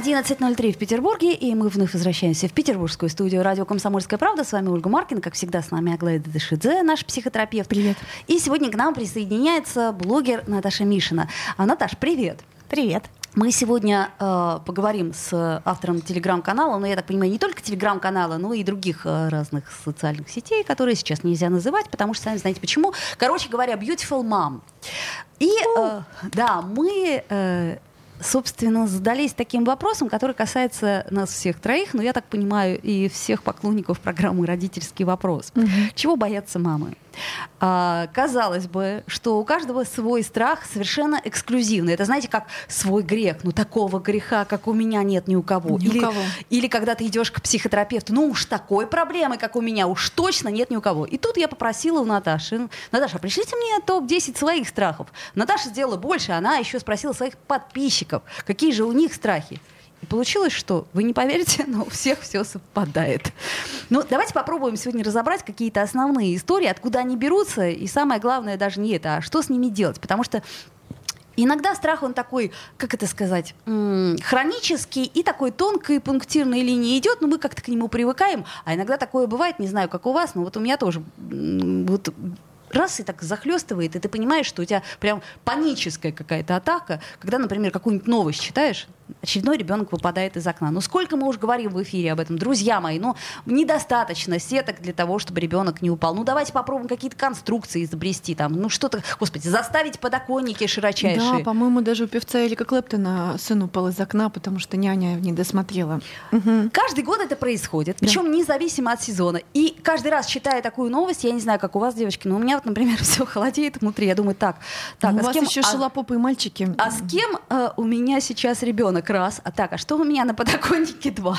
11.03 в Петербурге, и мы вновь возвращаемся в петербургскую студию радио «Комсомольская правда». С вами Ольга Маркин, как всегда, с нами Аглая Дашидзе, наш психотерапевт. Привет. И сегодня к нам присоединяется блогер Наташа Мишина. А, Наташ, привет. Привет. Мы сегодня э, поговорим с автором телеграм-канала, но я так понимаю, не только телеграм-канала, но и других э, разных социальных сетей, которые сейчас нельзя называть, потому что сами знаете почему. Короче говоря, Beautiful Mom. И э, да, мы э, собственно, задались таким вопросом, который касается нас всех троих, но я так понимаю, и всех поклонников программы «Родительский вопрос». Мгм. Чего боятся мамы? А, казалось бы, что у каждого свой страх совершенно эксклюзивный. Это, знаете, как свой грех. Ну, такого греха, как у меня, нет ни у кого. Ни у или, кого. или когда ты идешь к психотерапевту, ну уж такой проблемы, как у меня, уж точно нет ни у кого. И тут я попросила у Наташи, «Ну, Наташа, пришлите мне топ-10 своих страхов. Наташа сделала больше, она еще спросила своих подписчиков, какие же у них страхи. Получилось, что, вы не поверите, но у всех все совпадает. Ну, давайте попробуем сегодня разобрать какие-то основные истории, откуда они берутся, и самое главное даже не это, а что с ними делать. Потому что Иногда страх, он такой, как это сказать, хронический и такой тонкой пунктирной линии идет, но мы как-то к нему привыкаем. А иногда такое бывает, не знаю, как у вас, но вот у меня тоже вот раз и так захлестывает, и ты понимаешь, что у тебя прям паническая какая-то атака, когда, например, какую-нибудь новость читаешь, очередной ребенок выпадает из окна. Ну сколько мы уже говорим в эфире об этом, друзья мои, ну недостаточно сеток для того, чтобы ребенок не упал. Ну давайте попробуем какие-то конструкции изобрести там, ну что-то, господи, заставить подоконники широчайшие. Да, по-моему, даже у певца Эрика Клэптона сын упал из окна, потому что няня не досмотрела. Мгм. Каждый год это происходит, Да. причем независимо от сезона. И каждый раз, читая такую новость, я не знаю, как у вас, девочки, но у меня вот, например, все холодеет внутри. Я думаю, так, так, Ну, а у с вас кем, еще а- шелопопые мальчики. а с кем э, у меня сейчас ребенок? Раз. А так, а что у меня на подоконнике? Два.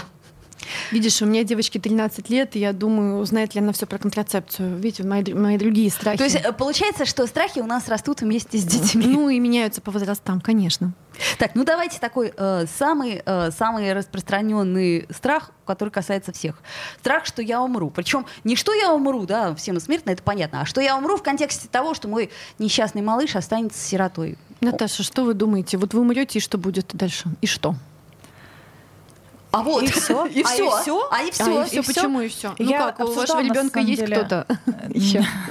Видишь, у меня девочке 13 лет, и я думаю, узнает ли она все про контрацепцию. Видите, мои, мои другие страхи. То есть э, получается, что страхи у нас растут вместе с детьми. Ну и меняются по возрастам, конечно. Так, ну давайте такой э, самый, э, самый распространенный страх, который касается всех. Страх, что я умру. Причем не что я умру, да, все мы смертны, это понятно, а что я умру в контексте того, что мой несчастный малыш останется сиротой. Наташа, что вы думаете? Вот вы умрете, и что будет дальше? И что? А вот, И всё? и А и все, а и все. а, и всё, почему и все? Ну Я как, у вашего ребенка есть деле. кто-то?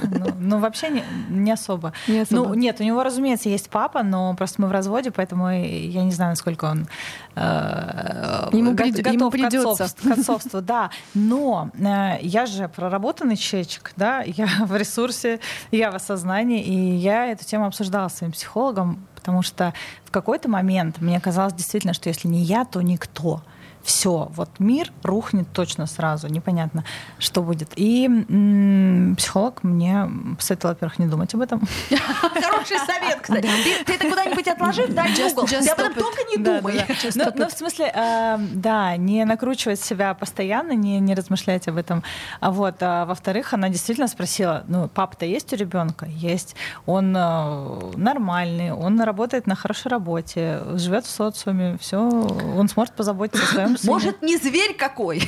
Ну, ну, вообще не, не особо. Не особо. Ну, нет, у него, разумеется, есть папа, но просто мы в разводе, поэтому я не знаю, насколько он э, Ему го- прид- готов ему к отцовству, к отцовству, да. Но э, я же проработанный человечек, да, я в ресурсе, я в осознании, и я эту тему обсуждала с своим психологом, потому что в какой-то момент мне казалось действительно, что если не я, то никто. Все, вот мир рухнет точно сразу, непонятно, что будет. И м, психолог мне посоветовал, во-первых, не думать об этом. Хороший совет, кстати. Ты, это куда-нибудь отложи, дай в угол. Ты об этом только не думай. Ну, ну, в смысле, э, да, не накручивать себя постоянно, не, не размышлять об этом. А вот, а, во-вторых, она действительно спросила, ну, папа-то есть у ребенка? Есть. Он э, нормальный, он работает на хорошей работе, живет в социуме, все, он сможет позаботиться о своем сыне. Может, не зверь какой.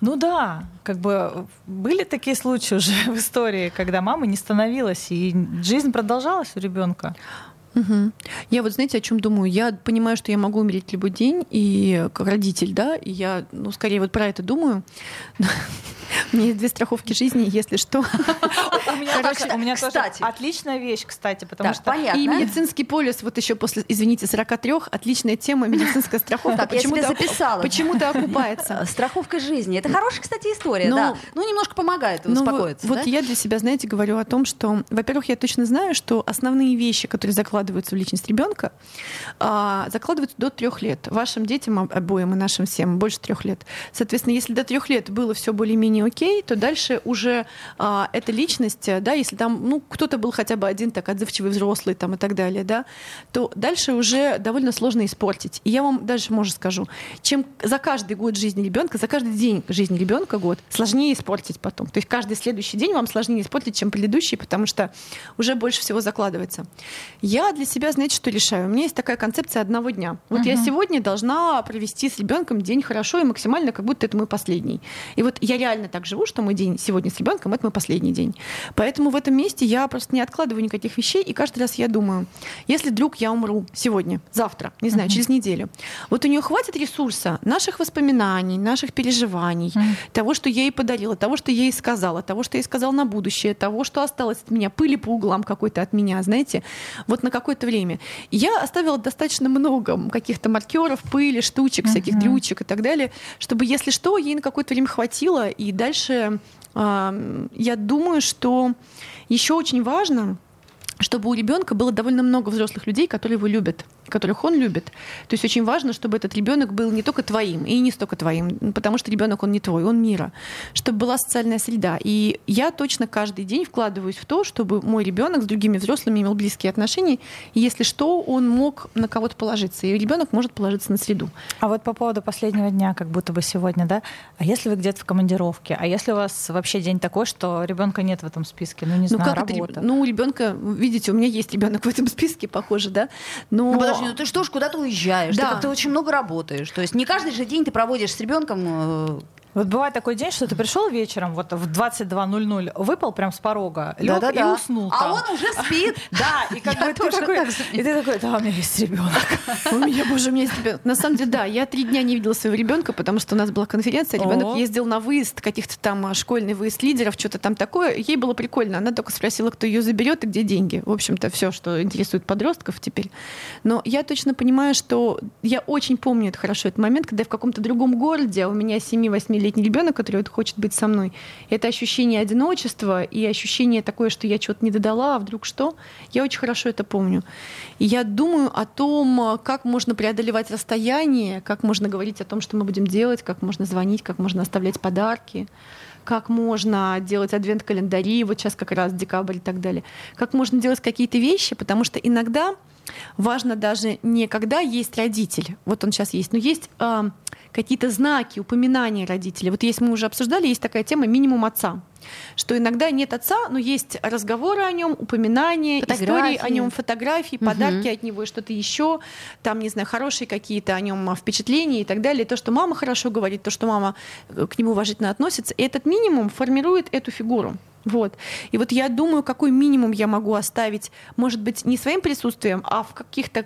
Ну да, как бы были такие случаи уже в истории, когда мама не становилась, и жизнь продолжалась у ребенка. Мгм. Я вот знаете, о чем думаю? Я понимаю, что я могу умереть любой день, и как родитель, да, и я, ну, скорее вот про это думаю. У меня есть две страховки жизни, если что. У меня, Короче, тоже, у меня тоже кстати. отличная вещь, кстати, потому Так, что понятно. И медицинский полис, вот еще после, извините, 43, отличная тема, медицинская страховка. Так, я себе почему-то записала. Почему-то окупается. Э, Страховка жизни. Это хорошая, кстати, история, Ну, да. Ну, немножко помогает Ну, успокоиться. вот да? я для себя, знаете, говорю о том, что, во-первых, я точно знаю, что основные вещи, которые закладываются в личность ребенка, закладываются до трех лет. Вашим детям об- обоим и нашим всем больше трех лет. Соответственно, если до трех лет было все более-менее окей, то дальше уже а, эта личность, да, если там, ну, кто-то был хотя бы один так отзывчивый взрослый там и так далее, да, то дальше уже довольно сложно испортить. И я вам дальше, может, скажу, чем за каждый год жизни ребенка, за каждый день жизни ребенка год сложнее испортить потом. То есть каждый следующий день вам сложнее испортить, чем предыдущий, потому что уже больше всего закладывается. Я для себя, знаете, что решаю? У меня есть такая концепция одного дня. Вот uh-huh. я сегодня должна провести с ребенком день хорошо и максимально, как будто это мой последний. И вот я реально так живу, что мой день сегодня с ребенком это мой последний день. Поэтому в этом месте я просто не откладываю никаких вещей, и каждый раз я думаю, если вдруг я умру сегодня, завтра, не знаю, uh-huh. через неделю, вот у нее хватит ресурса наших воспоминаний, наших переживаний, uh-huh. того, что я ей подарила, того, что я ей сказала, того, что я ей сказала на будущее, того, что осталось от меня, пыли по углам какой-то от меня, знаете, вот на какое-то время. я оставила достаточно много каких-то маркеров, пыли, штучек, uh-huh. всяких дрючек и так далее, чтобы, если что, ей на какое-то время хватило, и дальше я думаю, что еще очень важно, чтобы у ребенка было довольно много взрослых людей, которые его любят которых он любит. То есть очень важно, чтобы этот ребенок был не только твоим и не столько твоим, потому что ребенок он не твой, он мира, чтобы была социальная среда. И я точно каждый день вкладываюсь в то, чтобы мой ребенок с другими взрослыми имел близкие отношения, и если что, он мог на кого-то положиться, и ребенок может положиться на среду. А вот по поводу последнего дня, как будто бы сегодня, да, а если вы где-то в командировке, а если у вас вообще день такой, что ребенка нет в этом списке, ну не ну, знаю, как работа? Это, ну у ребенка, видите, у меня есть ребенок в этом списке, похоже, да, но ну, подожди, ну ты что ж куда-то уезжаешь, да. ты как-то очень много работаешь. То есть не каждый же день ты проводишь с ребенком э, вот бывает такой день, что ты пришел вечером, вот в 22.00, выпал прям с порога, лег да, да, и да. уснул. А он уже спит. Да, и как бы ты такой, и ты такой, да, у меня есть ребенок. У меня, боже, у меня есть ребенок. На самом деле, да, я три дня не видела своего ребенка, потому что у нас была конференция, ребенок ездил на выезд, каких-то там а, школьный выезд лидеров, что-то там такое. Ей было прикольно. Она только спросила, кто ее заберет и где деньги. В общем-то, все, что интересует подростков теперь. Но я точно понимаю, что я очень помню это хорошо, этот момент, когда я в каком-то другом городе, а у меня 7-8-летний ребенок, который вот хочет быть со мной. Это ощущение одиночества и ощущение такое, что я чего-то не додала, а вдруг что. Я очень хорошо это помню. И я думаю о том, как можно преодолевать расстояние, как можно говорить о том, что мы будем делать, как можно звонить, как можно оставлять подарки как можно делать адвент-календари, вот сейчас как раз декабрь и так далее, как можно делать какие-то вещи, потому что иногда важно даже не когда есть родитель, вот он сейчас есть, но есть э, какие-то знаки, упоминания родителей. Вот есть, мы уже обсуждали, есть такая тема минимум отца что иногда нет отца, но есть разговоры о нем, упоминания, фотографии. истории о нем, фотографии, угу. подарки от него и что-то еще, там, не знаю, хорошие какие-то о нем впечатления и так далее. То, что мама хорошо говорит, то, что мама э, к нему уважительно относится. И этот минимум формирует эту фигуру. Вот. И вот я думаю, какой минимум я могу оставить, может быть, не своим присутствием, а в каких-то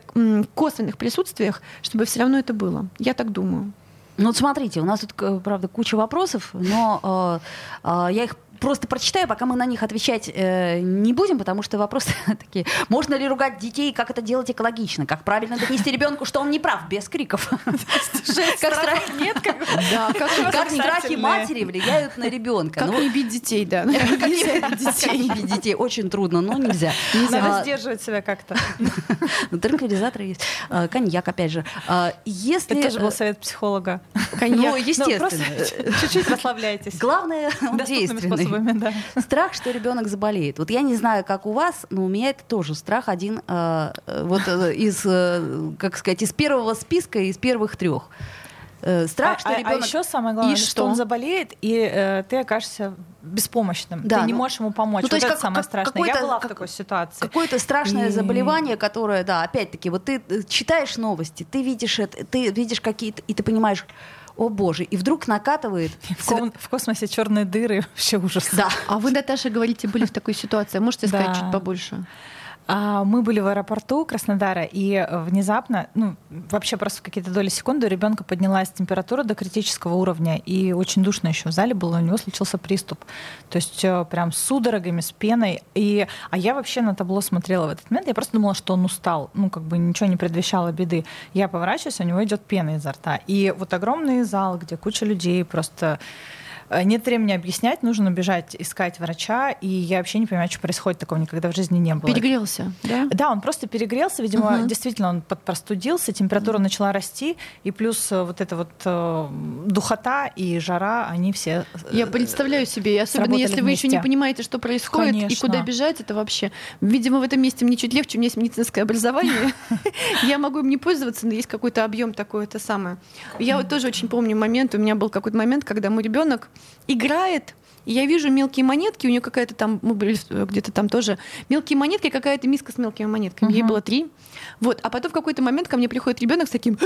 косвенных присутствиях, чтобы все равно это было. Я так думаю. Ну вот смотрите, у нас тут, э, правда, куча вопросов, но э, э, я их просто прочитаю, пока мы на них отвечать э, не будем, потому что вопросы такие. Можно ли ругать детей, как это делать экологично? Как правильно донести ребенку, что он не прав, без криков? Как страх нет? Как страхи матери влияют на ребенка? Как не бить детей, да. Как не бить детей? Очень трудно, но нельзя. Надо сдерживать себя как-то. Транквилизаторы есть. А, коньяк, опять же. А, если... Это тоже был совет психолога. Коньяк. Ну, естественно. Чуть-чуть расслабляйтесь. Главное, он действенный способами, да. Страх, что ребенок заболеет. Вот я не знаю, как у вас, но у меня это тоже страх один э, э вот э, из, э, как сказать, из первого списка, из первых трех. Э, страх, а, что ребенок... А, а еще самое главное, и что? что он заболеет, и э, ты окажешься беспомощным. Да, ты не ну, можешь ему помочь. Ну, то вот есть это как, самое страшное. Я была как, в такой ситуации. Какое-то страшное и... заболевание, которое, да, опять-таки, вот ты читаешь новости, ты видишь это, ты видишь какие-то, и ты понимаешь, о боже, и вдруг накатывает. В, ком- в космосе черные дыры, вообще ужас. Да. А вы, Наташа, говорите, были в такой ситуации. Можете сказать да. чуть побольше? А мы были в аэропорту Краснодара, и внезапно, ну, вообще просто в какие-то доли секунды у ребенка поднялась температура до критического уровня, и очень душно еще в зале было, у него случился приступ. То есть э, прям с судорогами, с пеной. И, а я вообще на табло смотрела в этот момент, я просто думала, что он устал, ну, как бы ничего не предвещало беды. Я поворачиваюсь, у него идет пена изо рта. И вот огромный зал, где куча людей просто нет времени объяснять, нужно бежать искать врача, и я вообще не понимаю, что происходит, такого никогда в жизни не было. Перегрелся, да? Да, он просто перегрелся, видимо, Мгм. действительно он простудился, температура начала расти, и плюс э, вот эта вот э, духота и жара, они все... э, Я представляю себе, и особенно если вы еще не вместе. понимаете, что происходит и Конечно. куда бежать, это вообще. Видимо, в этом месте мне чуть легче, у меня есть медицинское образование. Я могу им не пользоваться, но есть какой-то объем такой, это самое. Я вот тоже очень помню момент, у меня был какой-то момент, когда мой ребенок играет, и я вижу мелкие монетки, у нее какая-то там, мы были э, где-то там тоже, мелкие монетки, какая-то миска с мелкими монетками. Ей Мгм. было три. Вот, а потом в какой-то момент ко мне приходит ребенок с таким,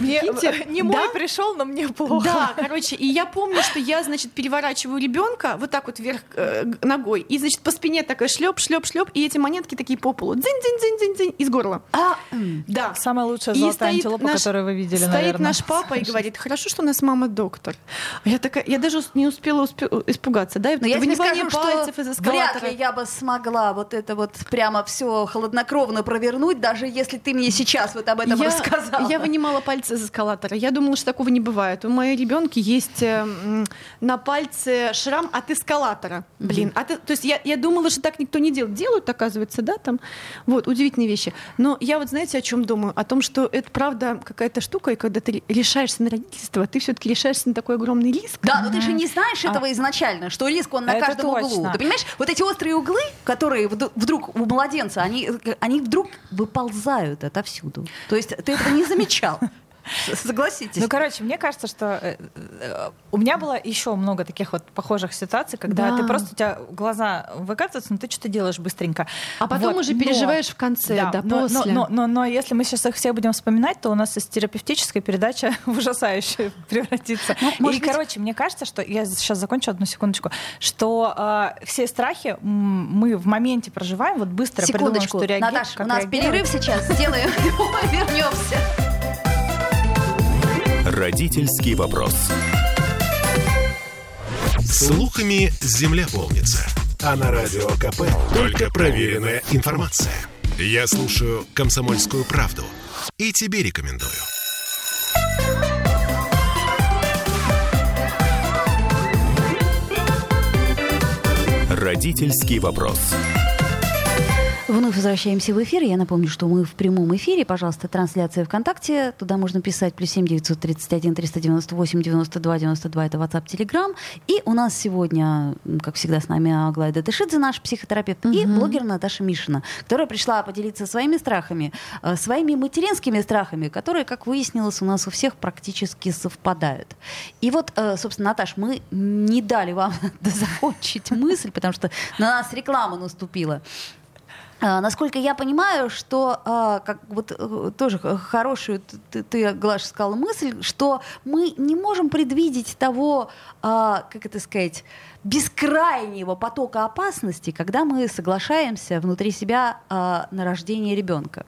Мне, э, не мой да? пришел, но мне плохо. Да, короче, и я помню, что я, значит, переворачиваю ребенка вот так вот вверх э, ногой, и, значит, по спине такая шлеп, шлеп, шлеп, и эти монетки такие по полу, дзинь, дзинь, дзинь, дзинь, дзинь, из горла. А, Да. Самая лучшая И золотая стоит антилопа, наш- которую вы видели, Стоит наверное. наш папа и говорит, хорошо, что у нас мама доктор. Я такая, я даже не успела успе- испугаться, да, и Но я тебе скажу, пальцев из что вряд эскалатора. ли я бы смогла вот это вот прямо все хладнокровно провернуть, даже если ты мне сейчас вот об этом я, рассказала. я вынимала пальцы из эскалатора. Я думала, что такого не бывает. У моей ребенки есть э, на пальце шрам от эскалатора. Блин, от э- то есть я, я думала, что так никто не делает. Делают, оказывается, да, там. Вот, удивительные вещи. Но я вот знаете, о чем думаю? О том, что это правда какая-то штука, и когда ты решаешься на родительство, ты все-таки решаешься на такой огромный риск. Да, но ты же не знаешь А. этого изначально, что риск он на Это каждом углу. точно. Ты понимаешь, вот эти острые углы, которые вд- вдруг у младенца, они, они вдруг выползают отовсюду. То есть ты этого не замечал. Согласитесь. Ну, короче, мне кажется, что э, э, у меня было еще много таких вот похожих ситуаций, когда Да. ты просто у тебя глаза выкатываются, но ты что-то делаешь быстренько. А потом Вот, уже но- переживаешь в конце, да, но, но- после. Но, но- но если мы сейчас их все будем вспоминать, то у нас из терапевтической передача в ужасающую превратится. Ну, может И, быть- короче, мне кажется, что я сейчас закончу одну секундочку, что э, все страхи мы в моменте проживаем, вот быстро придумаем, Секундочку. что реагировать. Наташ, как у нас реагировать. перерыв сейчас. Сделаем вернемся. Родительский вопрос. Слухами земля полнится. А на радио КП только проверенная информация. Я слушаю «Комсомольскую правду» и тебе рекомендую. Родительский вопрос. Вновь возвращаемся в эфир. Я напомню, что мы в прямом эфире. Пожалуйста, трансляция ВКонтакте. Туда можно писать плюс 7 931 398 92 92. Это WhatsApp, Telegram. И у нас сегодня, как всегда, с нами Аглая Датышидзе, наш психотерапевт, и блогер Наташа Мишина, которая пришла поделиться своими страхами, э, своими материнскими страхами, которые, как выяснилось, у нас у всех практически совпадают. И вот, э, собственно, Наташ, мы не дали вам закончить мысль, потому что на нас реклама наступила. А, Насколько я понимаю, что а, как вот э, тоже хорошую ты, ты, Глаша, сказала мысль, что мы не можем предвидеть того, как это сказать, бескрайнего потока опасности, когда мы соглашаемся внутри себя на рождение ребенка.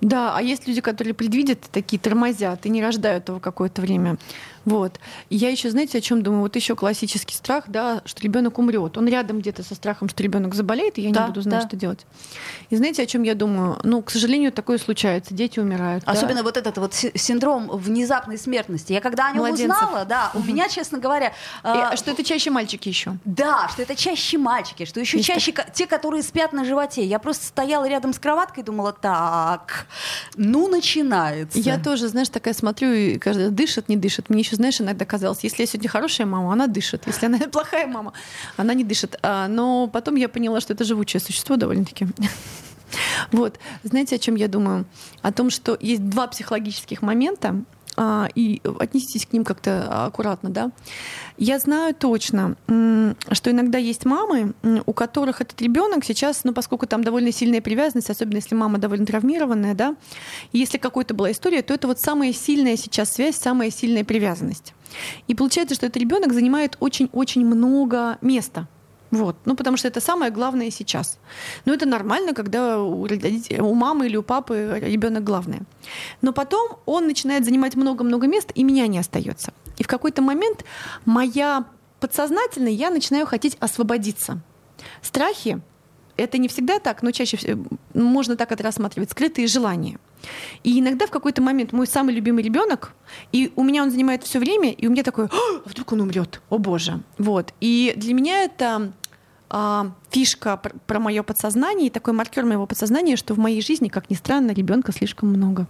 Да, а есть люди, которые предвидят, такие тормозят и не рождают его какое-то время. Вот. И я еще, знаете, о чем думаю? Вот еще классический страх, да, что ребенок умрет. Он рядом где-то со страхом, что ребенок заболеет, и я Да, не буду знать, да. что делать. И знаете, о чем я думаю? Ну, к сожалению, такое случается. Дети умирают. да. Особенно вот этот вот си- синдром внезапной смертности. Я когда о нем Младенцев. узнала, да, у меня, честно говоря, И, а, а что это чаще мальчики еще. Да, что это чаще мальчики, что еще Есть чаще те, которые спят на животе. Я просто стояла рядом с кроваткой и думала, так, ну начинается. Я тоже, знаешь, такая смотрю и каждый дышит, не дышит. Мне еще, знаешь, иногда казалось, если я сегодня хорошая мама, она дышит. Если она плохая мама, она не дышит. А, но потом я поняла, что это живучее существо довольно-таки. Вот. Знаете, о чем я думаю? О том, что есть два психологических момента, а, и отнеситесь к ним как-то аккуратно, да. Я знаю точно, что иногда есть мамы, у которых этот ребенок сейчас, ну, поскольку там довольно сильная привязанность, особенно если мама довольно травмированная, да, если какой-то была история, то это вот самая сильная сейчас связь, самая сильная привязанность. И получается, что этот ребенок занимает очень-очень много места. Вот. Ну, потому что это самое главное сейчас. Но это нормально, когда у, у мамы или у папы ребенок главное. Но потом он начинает занимать много-много мест, и меня не остается. И в какой-то момент моя подсознательная, я начинаю хотеть освободиться. Страхи это не всегда так, но чаще всего можно так это рассматривать, скрытые желания. И иногда в какой-то момент мой самый любимый ребенок, и у меня он занимает все время, и у меня такое, а вдруг он умрет, о боже. Вот. И для меня это фишка про, мое подсознание и такой маркер моего подсознания, что в моей жизни, как ни странно, ребенка слишком много.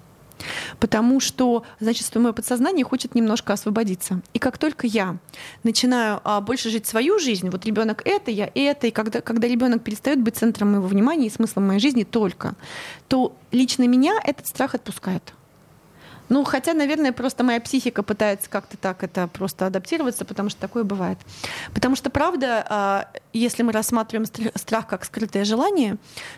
Потому что, значит, мое подсознание хочет немножко освободиться. И как только я начинаю а, больше жить свою жизнь, вот ребенок это, я это, и когда, когда ребенок перестает быть центром моего внимания и смыслом моей жизни только, то лично меня этот страх отпускает. Ну, хотя, наверное, просто моя психика пытается как-то так это просто адаптироваться, потому что такое бывает. Потому что, правда, а, если мы рассматриваем страх как скрытое желание,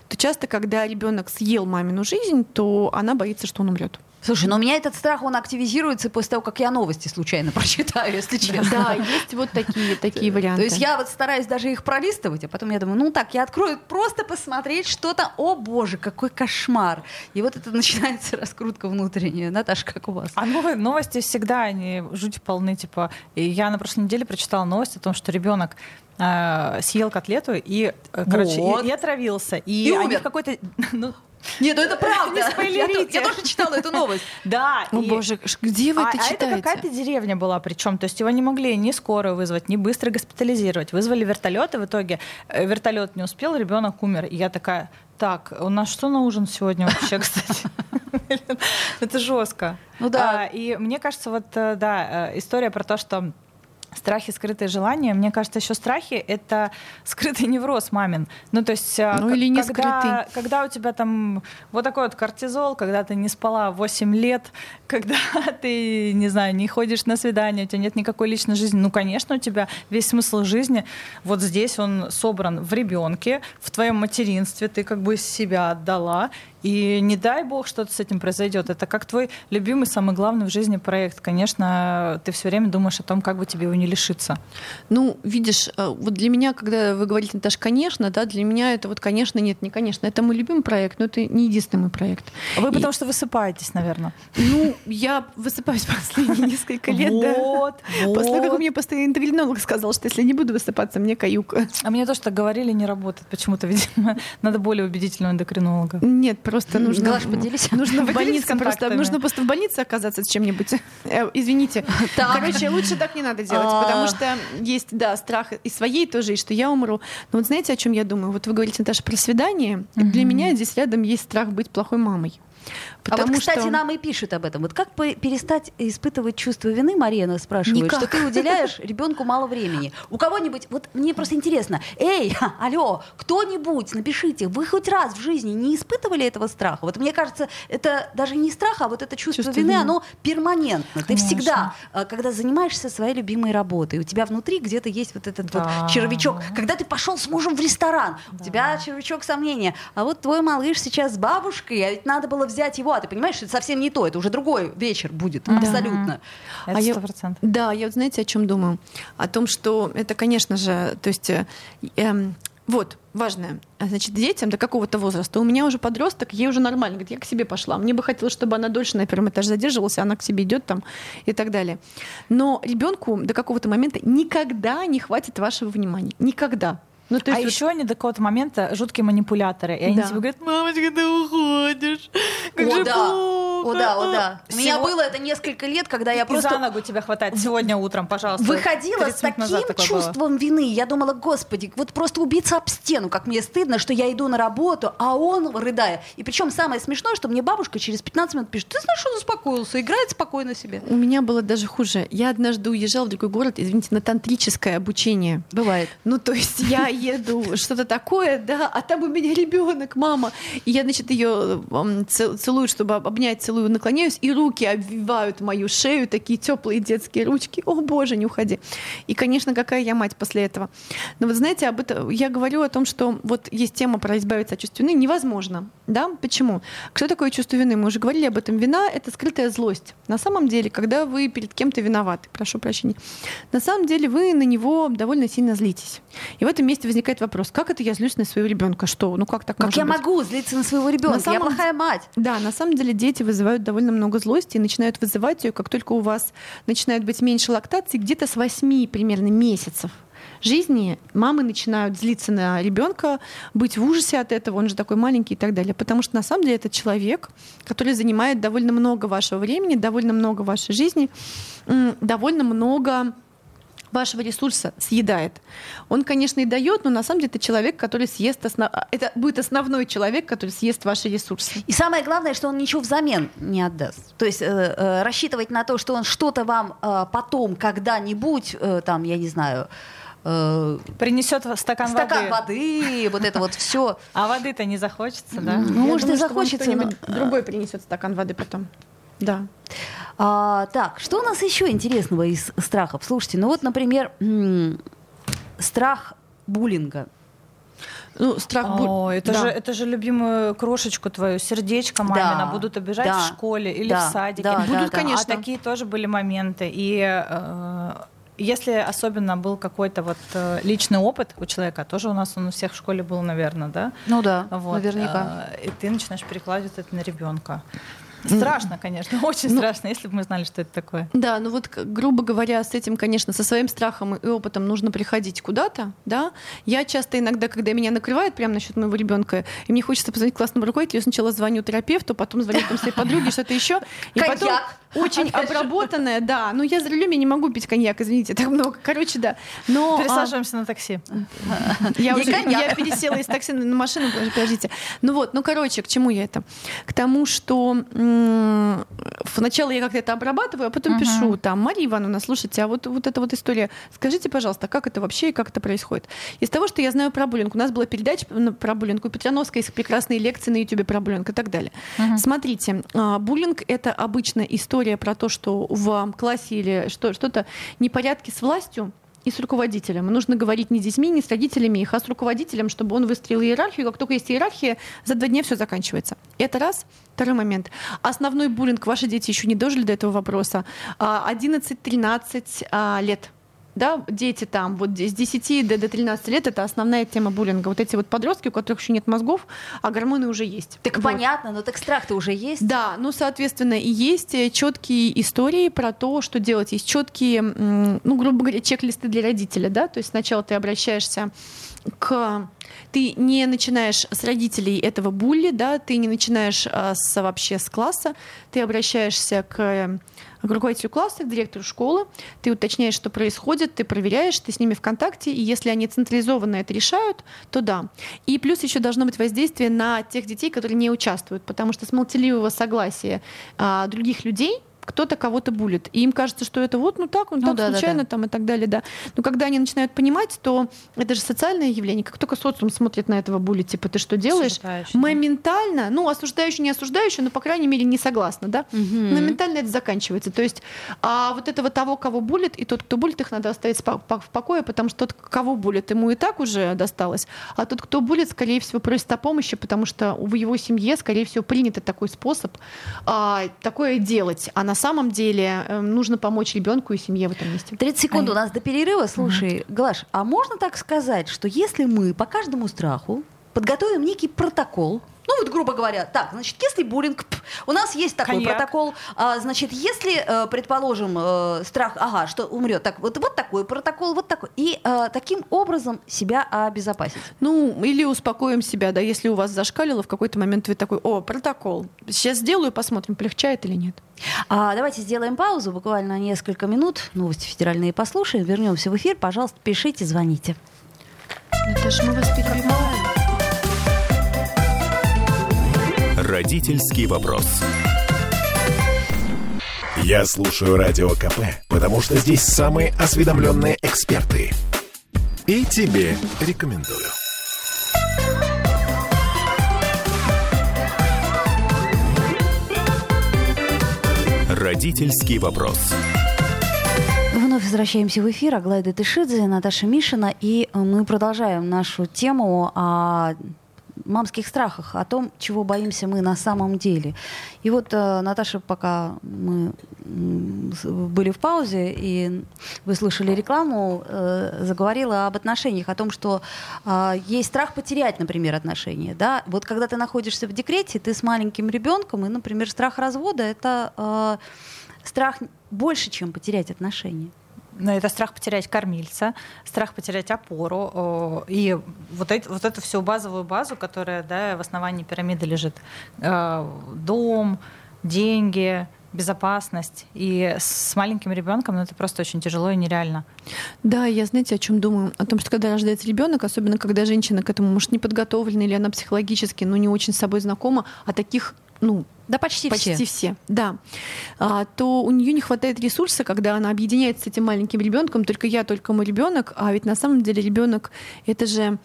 то часто, когда ребенок съел мамину жизнь, то она боится, что он умрет. Слушай, но у меня этот страх, он активизируется после того, как я новости случайно прочитаю, если честно. Да, есть вот такие, такие варианты. То есть я вот стараюсь даже их пролистывать, а потом я думаю, ну так, я открою просто посмотреть что-то, о боже, какой кошмар. И вот это начинается раскрутка внутренняя. Наташа, как у вас? А новости всегда, они жуть полны, типа, я на прошлой неделе прочитала новость о том, что ребенок э, съел котлету и, э, короче, вот. и, и отравился. И, и они умер. в какой-то... Ну, нет, ну это правда. Я, тоже читала эту новость. Да. О боже, где вы а, это читаете? А это какая-то деревня была причем. То есть его не могли ни скорую вызвать, ни быстро госпитализировать. Вызвали вертолет, и в итоге э, вертолет не успел, ребенок умер. И я такая, так, у нас что на ужин сегодня вообще, кстати? Это жестко. Ну да. А, и мне кажется, вот, э, да, э, история про то, что Страхи, скрытые желания. Мне кажется, еще страхи — это скрытый невроз мамин. Ну, то есть... А, ну, или не когда, скрытый. Когда у тебя там вот такой вот кортизол, когда ты не спала 8 лет, когда ты, не знаю, не ходишь на свидание, у тебя нет никакой личной жизни, ну, конечно, у тебя весь смысл жизни вот здесь он собран в ребенке, в твоем материнстве, ты как бы себя отдала, и не дай бог что-то с этим произойдет. Это как твой любимый, самый главный в жизни проект. Конечно, ты все время думаешь о том, как бы тебе его не лишиться. Ну, видишь, э, вот для меня, когда вы говорите, Наташа, конечно, да, для меня это вот, конечно, нет, не конечно. Это мой любимый проект, но это не единственный мой проект. А вы и... потому что высыпаетесь, наверное. Ну, я высыпаюсь последние несколько лет, да. Вот. После того, как мне постоянно эндокринолог сказал, что если не буду высыпаться, мне каюка. А мне тоже так говорили, не работает почему-то, видимо. Надо более убедительного эндокринолога. Нет, просто нужно... Глаш, поделись. Нужно в больнице просто, нужно просто в больнице оказаться с чем-нибудь. Э, извините. Короче, лучше так не надо делать, а. потому что есть, да, страх и своей тоже, и что я умру. Но вот знаете, о чем я думаю? Вот вы говорите, Наташа, про свидание. Для меня здесь рядом есть страх быть плохой мамой. Потому а вот, кстати, что... нам и пишут об этом. Вот как перестать испытывать чувство вины, Мария спрашивает, Никак. что ты уделяешь ребенку мало времени. У кого-нибудь, вот мне просто интересно, эй, алло, кто-нибудь, напишите, вы хоть раз в жизни не испытывали этого страха? Вот мне кажется, это даже не страх, а вот это чувство, чувство вины, вины, оно перманентно. Конечно. Ты всегда, а, когда занимаешься своей любимой работой, у тебя внутри где-то есть вот этот да. вот червячок. Когда ты пошел с мужем в ресторан, да. у тебя червячок сомнения. А вот твой малыш сейчас с бабушкой, а ведь надо было взять его, а ты понимаешь, это совсем не то, это уже другой вечер будет, да. абсолютно. Это а я, да, я вот знаете, о чем думаю? О том, что это, конечно же, то есть э, э, вот, важное. Значит, детям до какого-то возраста. У меня уже подросток, ей уже нормально. Говорит, я к себе пошла. Мне бы хотелось, чтобы она дольше на первом этаже задерживалась, она к себе идет там и так далее. Но ребенку до какого-то момента никогда не хватит вашего внимания. Никогда. Ну, то есть а вот... еще они до какого-то момента жуткие манипуляторы. И они да. тебе говорят, мамочка, ты уходишь. Как о, же да. плохо. О, да, о, да. У меня было это несколько лет, когда я и просто... за ногу тебя хватает сегодня утром, пожалуйста. Выходила с таким чувством было. вины. Я думала, господи, вот просто убиться об стену, как мне стыдно, что я иду на работу, а он, рыдая. И причем самое смешное, что мне бабушка через 15 минут пишет, ты знаешь, он успокоился, играет спокойно себе. У меня было даже хуже. Я однажды уезжала в другой город, извините, на тантрическое обучение. Бывает. Ну, то есть я еду, что что-то такое, да, а там у меня ребенок, мама. И я, значит, ее целую, чтобы обнять, целую, наклоняюсь, и руки обвивают мою шею, такие теплые детские ручки. О, боже, не уходи. И, конечно, какая я мать после этого. Но вот знаете, об этом я говорю о том, что вот есть тема про избавиться от чувства вины. Невозможно. Да? Почему? Что такое чувство вины? Мы уже говорили об этом. Вина — это скрытая злость. На самом деле, когда вы перед кем-то виноваты, прошу прощения, на самом деле вы на него довольно сильно злитесь. И в этом месте возникает вопрос, как это я злюсь на своего ребенка? Что? Ну как так Как я быть? могу злиться на своего ребенка? Самом... Я плохая мать. Да, на самом деле дети вызывают довольно много злости и начинают вызывать ее, как только у вас начинает быть меньше лактации, где-то с 8 примерно месяцев жизни мамы начинают злиться на ребенка, быть в ужасе от этого, он же такой маленький и так далее. Потому что на самом деле это человек, который занимает довольно много вашего времени, довольно много вашей жизни, довольно много вашего ресурса съедает. Он, конечно, и дает, но на самом деле это человек, который съест основ... это будет основной человек, который съест ваши ресурсы. И самое главное, что он ничего взамен не отдаст. То есть э, э, рассчитывать на то, что он что-то вам э, потом когда-нибудь, э, там, я не знаю, э, принесет стакан, стакан воды. воды, вот это вот все. А воды-то не захочется, да? Ну, может, и захочется. Но... Другой принесет стакан воды потом. Да. А, так, что у нас еще интересного из страхов? Слушайте, ну вот, например, страх буллинга. Ну, страх буллинга. О, это, да. же, это же любимую крошечку твою, сердечко мамина, да. будут обижать да. в школе или да. в садике. Да, будут, да, конечно. А такие тоже были моменты. И э, если особенно был какой-то вот э, личный опыт у человека, тоже у нас он у всех в школе был, наверное, да? Ну да, вот, наверняка. Э, и ты начинаешь перекладывать это на ребенка. Страшно, конечно, очень ну, страшно, если бы мы знали, что это такое. Да, ну вот, грубо говоря, с этим, конечно, со своим страхом и опытом нужно приходить куда-то, да. Я часто иногда, когда меня накрывает прямо насчет моего ребенка, и мне хочется позвонить классному руководителю, я сначала звоню терапевту, потом звоню там своей подруге, что-то еще, и Коньяк. потом очень обработанное, да. Ну я за рулем я не могу пить коньяк, извините, так много. Короче, да. Но а, пересаживаемся на такси. Я уже я пересела из такси на машину, подождите. Ну вот, ну короче, к чему я это? К тому, что сначала я как-то это обрабатываю, а потом пишу там, Мария Ивановна, слушайте, а вот, вот эта вот история, скажите, пожалуйста, как это вообще и как это происходит? Из того, что я знаю про буллинг, у нас была передача про буллинг, у Петрановской есть прекрасные лекции на YouTube про буллинг и так далее. Смотрите, а, буллинг — это обычно история про то, что в классе или что, что-то непорядки с властью, и с руководителем. Нужно говорить не с детьми, не с родителями их, а с руководителем, чтобы он выстроил иерархию. Как только есть иерархия, за два дня все заканчивается. Это раз. Второй момент. Основной буллинг. Ваши дети еще не дожили до этого вопроса. 11-13 а, лет да, дети там вот с 10 до, до 13 лет это основная тема буллинга. Вот эти вот подростки, у которых еще нет мозгов, а гормоны уже есть. Так вот. понятно, но так страх-то уже есть. Да, ну, соответственно, и есть э, четкие истории про то, что делать. Есть четкие, ну, грубо говоря, чек-листы для родителя, да, то есть сначала ты обращаешься к ты не начинаешь с родителей этого булли, да, ты не начинаешь а, с, вообще с класса, ты обращаешься к к руководителю класса, к директору школы, ты уточняешь, что происходит, ты проверяешь, ты с ними в контакте, и если они централизованно это решают, то да. И плюс еще должно быть воздействие на тех детей, которые не участвуют, потому что с молчаливого согласия а, других людей кто-то кого-то булит. И им кажется, что это вот, ну так, ну, ну так, да, случайно да, да. там и так далее, да. Но когда они начинают понимать, то это же социальное явление. Как только социум смотрит на этого були, типа, ты что делаешь? Моментально, ну, осуждающий, не осуждающий, но, по крайней мере, не согласна, да? Угу. Моментально это заканчивается. То есть а вот этого того, кого булит, и тот, кто булит, их надо оставить в покое, потому что тот, кого булит, ему и так уже досталось. А тот, кто булит, скорее всего, просит о помощи, потому что в его семье, скорее всего, принято такой способ а, такое делать. А на самом деле э, нужно помочь ребенку и семье в этом месте. 30 секунд а у нас до перерыва. Слушай, угу. Глаш, а можно так сказать, что если мы по каждому страху подготовим некий протокол, ну вот, грубо говоря, так, значит, если буллинг, у нас есть такой Коньяк. протокол, а, значит, если, э, предположим, э, страх, ага, что умрет, так, вот, вот такой протокол, вот такой, и а, таким образом себя обезопасить. Ну, или успокоим себя, да, если у вас зашкалило, в какой-то момент вы такой, о, протокол, сейчас сделаю, посмотрим, полегчает или нет. А, давайте сделаем паузу, буквально несколько минут, новости федеральные послушаем, вернемся в эфир, пожалуйста, пишите, звоните. Же мы вас перебиваем. Родительский вопрос. Я слушаю радио КП, потому что здесь самые осведомленные эксперты. И тебе рекомендую. Родительский вопрос. Вновь возвращаемся в эфир. Аглайда Тышидзе, Наташа Мишина. И мы продолжаем нашу тему о мамских страхах, о том, чего боимся мы на самом деле. И вот э, Наташа, пока мы были в паузе и вы слышали рекламу, э, заговорила об отношениях, о том, что э, есть страх потерять, например, отношения. Да? Вот когда ты находишься в декрете, ты с маленьким ребенком, и, например, страх развода это э, страх больше, чем потерять отношения ну, это страх потерять кормильца, страх потерять опору и вот, это, вот эту всю базовую базу, которая да, в основании пирамиды лежит. Э, дом, деньги, безопасность. И с маленьким ребенком ну, это просто очень тяжело и нереально. Да, я знаете, о чем думаю? О том, что когда рождается ребенок, особенно когда женщина к этому может не подготовлена или она психологически, ну, не очень с собой знакома, а таких ну, да, почти, почти все. все, да, а, то у нее не хватает ресурса, когда она объединяется с этим маленьким ребенком, только я, только мой ребенок, а ведь на самом деле ребенок это же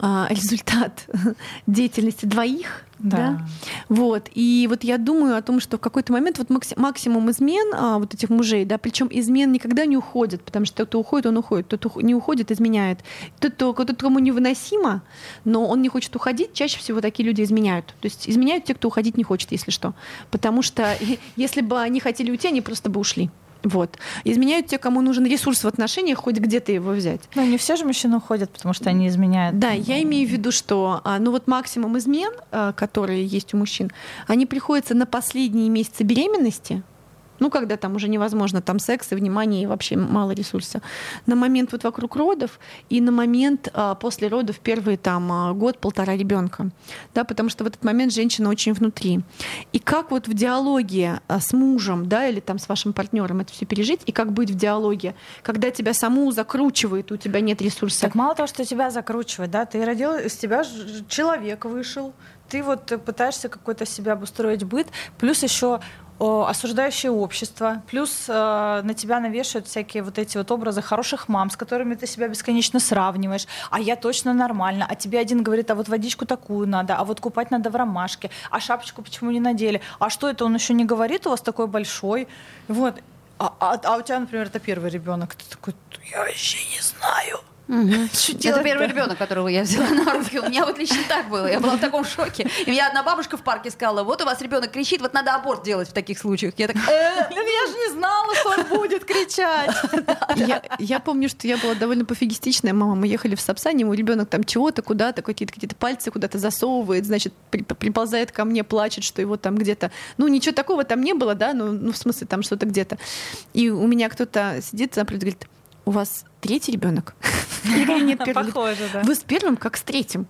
результат деятельности двоих, да. да. Вот. И вот я думаю о том, что в какой-то момент вот максимум измен а, вот этих мужей, да, причем измен никогда не уходит, потому что кто уходит, он уходит, тот не уходит, изменяет. Тот, кто, тот, кому невыносимо, но он не хочет уходить, чаще всего такие люди изменяют. То есть изменяют те, кто уходить не хочет, если что. Потому что если бы они хотели уйти, они просто бы ушли. Вот. Изменяют те, кому нужен ресурс в отношениях, хоть где-то его взять. Но не все же мужчины уходят, потому что они изменяют. Да, я имею в виду, что а, ну вот максимум измен, а, которые есть у мужчин, они приходятся на последние месяцы беременности, ну, когда там уже невозможно, там секс и внимание, и вообще мало ресурса. На момент вот вокруг родов и на момент а, после родов первый там а, год-полтора ребенка, да, потому что в этот момент женщина очень внутри. И как вот в диалоге а, с мужем, да, или там с вашим партнером это все пережить, и как быть в диалоге, когда тебя саму закручивает, у тебя нет ресурса. Так мало того, что тебя закручивает, да, ты родил, из тебя человек вышел, ты вот пытаешься какой-то себя обустроить быт, плюс еще осуждающее общество, плюс э, на тебя навешивают всякие вот эти вот образы хороших мам, с которыми ты себя бесконечно сравниваешь, а я точно нормально, а тебе один говорит, а вот водичку такую надо, а вот купать надо в ромашке, а шапочку почему не надели, а что это он еще не говорит, у вас такой большой, вот, а, а, а у тебя, например, это первый ребенок, ты такой, я вообще не знаю, Угу. Это первый ребенок, которого я взяла на руки. У меня вот лично так было. Я была в таком шоке. И меня одна бабушка в парке сказала, вот у вас ребенок кричит, вот надо аборт делать в таких случаях. Я так, э, ну я же не знала, что он будет кричать. Я, помню, что я была довольно пофигистичная мама. Мы ехали в Сапсане, мой ребенок там чего-то куда-то, какие-то какие пальцы куда-то засовывает, значит, при, приползает ко мне, плачет, что его там где-то... Ну, ничего такого там не было, да, ну, ну в смысле, там что-то где-то. И у меня кто-то сидит, например, говорит, у вас третий ребенок? Или нет первого? Похоже, да. Вы с первым, как с третьим.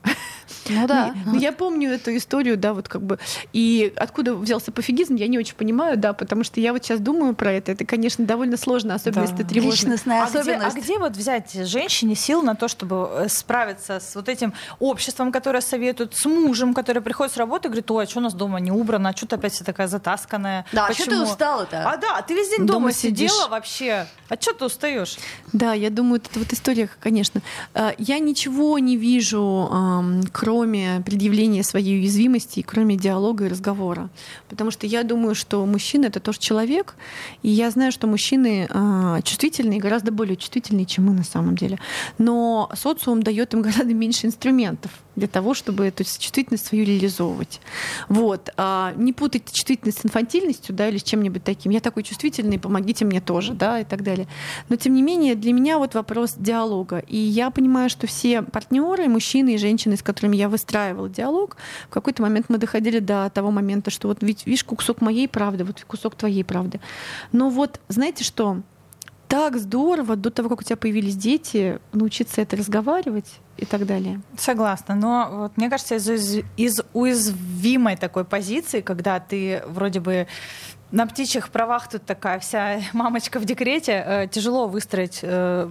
Ну да. Ну, я помню эту историю, да, вот как бы. И откуда взялся пофигизм, я не очень понимаю, да, потому что я вот сейчас думаю про это. Это, конечно, довольно сложно, особенно да. если ты тревожный. Личностная а особенность. Где, а где вот взять женщине сил на то, чтобы э, справиться с вот этим обществом, которое советует, с мужем, который приходит с работы и говорит, ой, а что у нас дома не убрано, а что ты опять вся такая затасканная? Да, Почему? а что ты устала-то? А да, ты весь день дома, дома сидела вообще. А что ты устаешь? Да, я думаю, это вот история, конечно. А, я ничего не вижу, кроме предъявления своей уязвимости, кроме диалога и разговора. Потому что я думаю, что мужчина — это тоже человек, и я знаю, что мужчины а, чувствительные, гораздо более чувствительные, чем мы на самом деле. Но социум дает им гораздо меньше инструментов для того, чтобы эту чувствительность свою реализовывать. Вот. А не путать чувствительность с инфантильностью, да, или с чем-нибудь таким. Я такой чувствительный, помогите мне тоже, да, и так далее. Но тем не менее, для меня вот вопрос диалога. И я понимаю, что все партнеры, мужчины и женщины, с которыми я выстраивала диалог, в какой-то момент мы доходили до того момента, что вот видишь кусок моей правды, вот кусок твоей правды. Но вот знаете что? так здорово до того, как у тебя появились дети, научиться это разговаривать и так далее. Согласна. Но вот мне кажется, из, из уязвимой такой позиции, когда ты вроде бы на птичьих правах тут такая вся мамочка в декрете, э, тяжело выстроить э,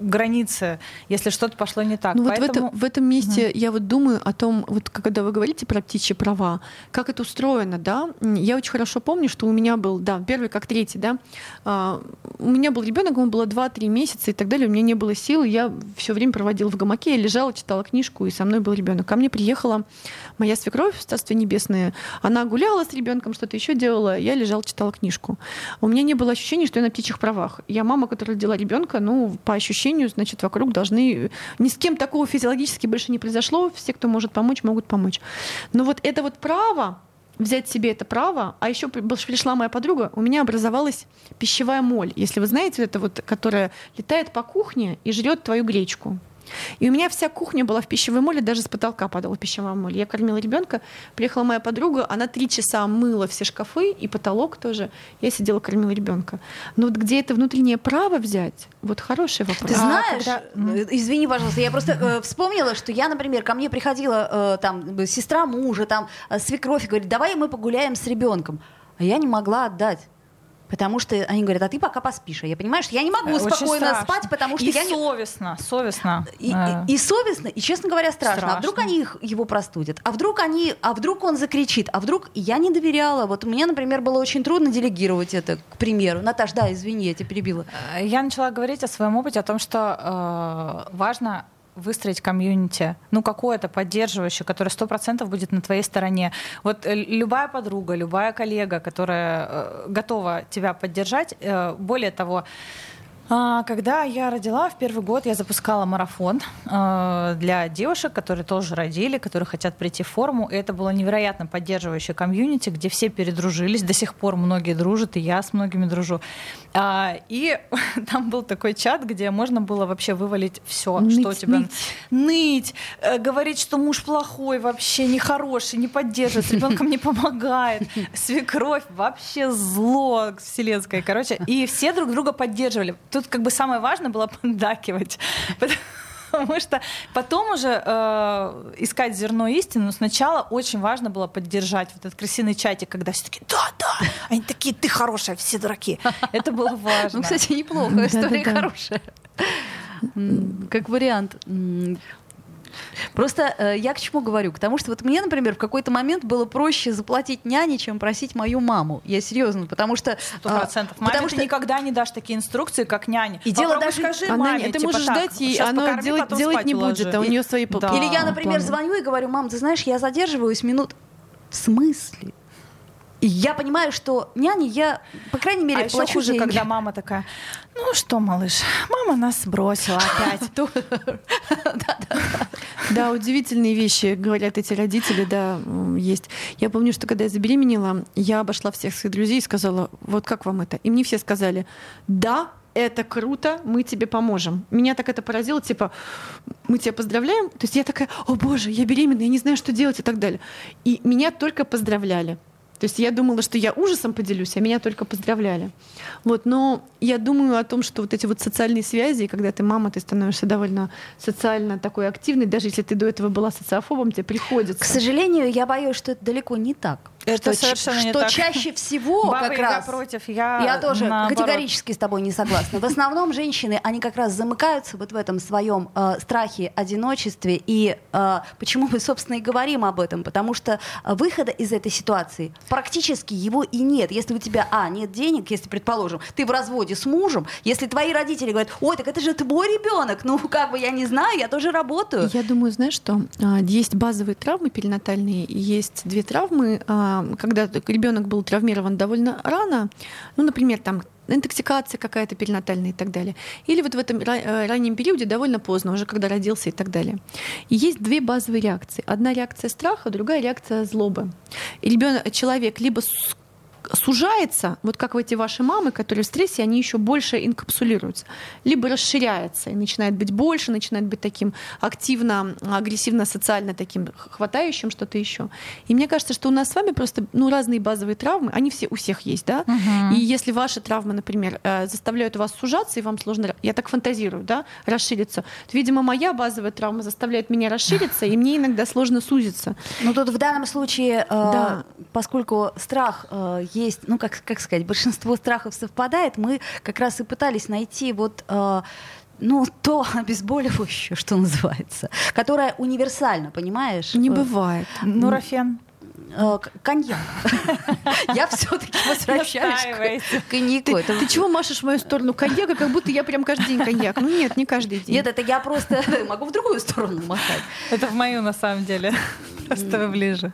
границы, если что-то пошло не так. Ну Поэтому... вот в, этом, в этом месте угу. я вот думаю о том, вот когда вы говорите про птичьи права, как это устроено, да? Я очень хорошо помню, что у меня был, да, первый как третий, да, а, у меня был ребенок, ему было 2-3 месяца и так далее, у меня не было сил, я все время проводила в гамаке, я лежала, читала книжку, и со мной был ребенок. Ко мне приехала моя свекровь, Царствие Небесное, она гуляла с ребенком, что-то еще делала, я лежала, читала книжку. У меня не было ощущения, что я на птичьих правах. Я мама, которая родила ребенка, ну, по ощущению, значит, вокруг должны... Ни с кем такого физиологически больше не произошло, все, кто может помочь, могут помочь. Но вот это вот право, взять себе это право, а еще пришла моя подруга, у меня образовалась пищевая моль. Если вы знаете, это вот, которая летает по кухне и жрет твою гречку. И у меня вся кухня была в пищевой моле, даже с потолка падала в пищевом моле. Я кормила ребенка, приехала моя подруга, она три часа мыла все шкафы и потолок тоже. Я сидела, кормила ребенка. Но вот где это внутреннее право взять, вот хороший вопрос. Ты А знаешь, когда- э, извини, пожалуйста, я просто э, вспомнила, что я, например, ко мне приходила э, там э, сестра мужа, там э, свекровь, и говорит, давай мы погуляем с ребенком. А я не могла отдать. Потому что они говорят, а ты пока поспишь. А я понимаю, что я не могу Очень спокойно страшно. спать, потому что и я не... совестно, совестно. И, Э, и- и совестно, и, честно говоря, страшно. А вдруг Страшно. они их, его простудят? А вдруг они, а вдруг он закричит? А вдруг я не доверяла? Вот мне, например, было очень трудно делегировать это, к примеру. Наташ, да, извини, я тебя перебила. Э, Я начала говорить о своем опыте, о том, что э, важно выстроить комьюнити, ну какое-то поддерживающее, которое сто процентов будет на твоей стороне. Вот э, любая подруга, любая коллега, которая э, готова тебя поддержать, э, более того, а, Когда я родила, в первый год я запускала марафон для девушек, которые тоже родили, которые хотят прийти в форму. И это было невероятно поддерживающее комьюнити, где все передружились. До сих пор многие дружат, и я с многими дружу. А, И там был такой чат, где можно было вообще вывалить все, Ныть, что у тебя... ныть. Ныть, э, говорить, что муж плохой вообще, нехороший, не поддерживает, с ребенком не помогает. Свекровь вообще зло вселенское, короче. И все друг друга поддерживали. Тут как бы самое важное было поддакивать. Потому что потом уже э, искать зерно истины, но сначала очень важно было поддержать вот этот крысиный чатик, когда все такие, да, да, они такие, ты хорошая, все дураки. Это было важно. Ну, кстати, неплохо, история хорошая. Как вариант. Просто э, я к чему говорю? К тому, что вот мне, например, в какой-то момент было проще заплатить няне, чем просить мою маму. Я серьезно, потому что... Сто а, процентов. Маме Потому ты что никогда не дашь такие инструкции, как няне. И дело даже- скажи Она, маме, ты типа, можешь так, дать ей, она покорми, делать, делать не уложи. будет, а у нее свои Да. Или я, например, планы. звоню и говорю, мам, ты знаешь, я задерживаюсь минут... В смысле? И я понимаю, что няне я, по крайней мере, А еще плачу хуже, деньги. когда мама такая, ну что, малыш, мама нас бросила опять. Да, удивительные вещи, говорят эти родители, да, есть. Я помню, что когда я забеременела, я обошла всех своих друзей и сказала, вот как вам это? И мне все сказали, да, это круто, мы тебе поможем. Меня так это поразило, типа, мы тебя поздравляем. То есть я такая, о боже, я беременна, я не знаю, что делать и так далее. И меня только поздравляли. То есть я думала, что я ужасом поделюсь, а меня только поздравляли. Вот, но я думаю о том, что вот эти вот социальные связи, когда ты мама, ты становишься довольно социально такой активной, даже если ты до этого была социофобом, тебе приходится. К сожалению, я боюсь, что это далеко не так. Это что, совершенно не что так. чаще всего Баба как раз... против, я Я тоже наоборот. категорически с тобой не согласна. В основном женщины, они как раз замыкаются вот в этом своем э, страхе, одиночестве. И э, почему мы, собственно, и говорим об этом? Потому что выхода из этой ситуации практически его и нет. Если у тебя, а, нет денег, если, предположим, ты в разводе с мужем, если твои родители говорят, ой, так это же твой ребенок, ну, как бы я не знаю, я тоже работаю. Я думаю, знаешь что? А, Есть базовые травмы перинатальные, есть две травмы, а, когда ребенок был травмирован довольно рано, ну, например, там интоксикация какая-то перинатальная и так далее. Или вот в этом э, раннем периоде довольно поздно, уже когда родился и так далее. И есть две базовые реакции. Одна реакция страха, другая реакция злобы. И ребенок, человек либо сужается, вот как в эти ваши мамы, которые в стрессе, они еще больше инкапсулируются, либо расширяется и начинает быть больше, начинает быть таким активно, агрессивно, социально таким хватающим что-то еще. И мне кажется, что у нас с вами просто ну, разные базовые травмы, они все у всех есть, да. И если ваши травмы, например, э, заставляют вас сужаться, и вам сложно, я так фантазирую, да, расшириться, то, видимо, моя базовая травма заставляет меня расшириться, и мне иногда сложно сузиться. Ну тут в данном случае, э, Да. поскольку страх э, есть, ну как, как сказать, большинство страхов совпадает, мы как раз и пытались найти вот э, ну, то обезболивающее, что называется, которое универсально, понимаешь? Не Э, бывает. Нурофен. э, коньяк. Я все-таки возвращаюсь к коньяку. Ты чего машешь в мою сторону коньяка, как будто я прям каждый день коньяк? Ну нет, не каждый день. Нет, это я просто могу в другую сторону махать. Это в мою, на самом деле. Просто вы ближе.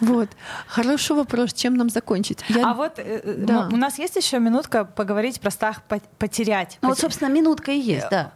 Вот. Хороший вопрос, чем нам закончить? Я- А вот э, э, Да. у нас есть еще минутка поговорить про страх по- потерять. Ну вот, Поте- собственно, минутка и есть, да.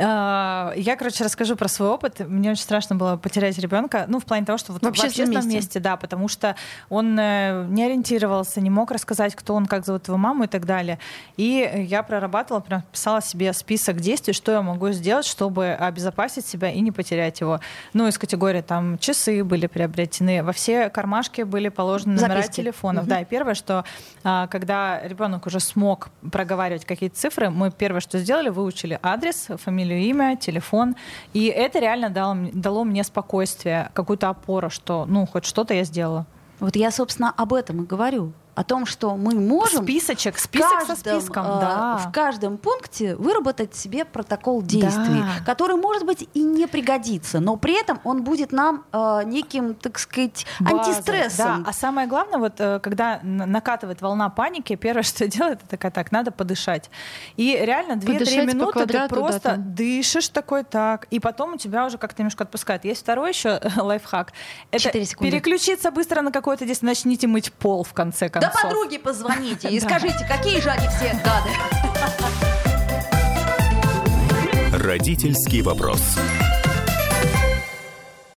А, я, короче, расскажу про свой опыт. Мне очень страшно было потерять ребенка. Ну, в плане того, что вот в общественном, месте. месте, да, потому что он э, не ориентировался, не мог рассказать, кто он, как зовут его маму и так далее. И я прорабатывала, прям писала себе список действий, что я могу сделать, чтобы обезопасить себя и не потерять его. Ну, из категории там часы были приобретены, во все кармашки были положены номера Записки. телефонов. Угу. Да, и первое, что а, когда ребенок уже смог проговаривать какие-то цифры, мы первое, что сделали, выучили адрес, фамилию, имя, телефон. И это реально дало, дало мне спокойствие, какую-то опору, что ну хоть что-то я сделала. Вот я, собственно, об этом и говорю о том, что мы можем списочек, список каждом, со списком, э, да. в каждом пункте выработать себе протокол действий, да. который, может быть, и не пригодится, но при этом он будет нам э, неким, так сказать, База, антистрессом. Да. А самое главное, вот э, когда накатывает волна паники, первое, что делает, это такая, так, надо подышать. И реально 2-3 минуты ты просто да, дышишь такой так, и потом у тебя уже как-то немножко отпускает. Есть второй еще лайфхак. Это переключиться быстро на какое-то действие, начните мыть пол в конце концов. Да подруге позвоните и скажите, какие же они все гады. Родительский вопрос.